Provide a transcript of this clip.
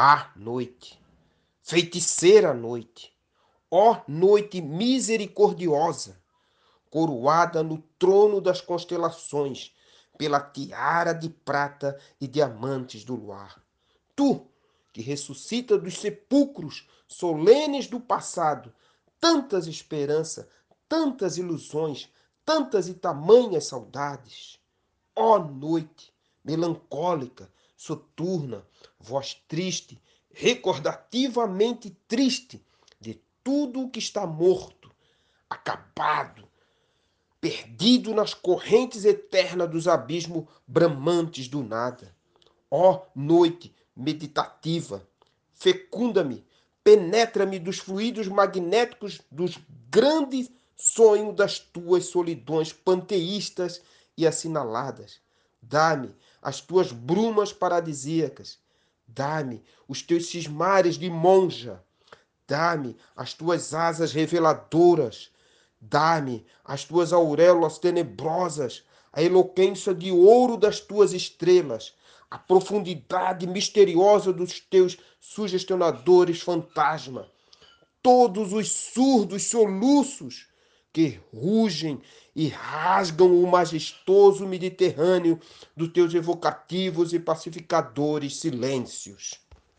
Ah, noite, feiticeira noite, ó noite misericordiosa, coroada no trono das constelações, pela tiara de prata e diamantes do luar. Tu, que ressuscita dos sepulcros solenes do passado, tantas esperanças, tantas ilusões, tantas e tamanhas saudades. Ó noite melancólica, soturna, voz triste, recordativamente triste de tudo o que está morto, acabado, perdido nas correntes eternas dos abismos bramantes do nada. Ó noite meditativa, fecunda-me, penetra-me dos fluidos magnéticos dos grandes sonhos das tuas solidões panteístas e assinaladas. Dá-me as tuas brumas paradisíacas. Dá-me os teus cismares de monja. Dá-me as tuas asas reveladoras. Dá-me as tuas auréolas tenebrosas, a eloquência de ouro das tuas estrelas, a profundidade misteriosa dos teus sugestionadores fantasma, todos os surdos soluços que rugem e rasgam o majestoso Mediterrâneo dos teus evocativos e pacificadores silêncios.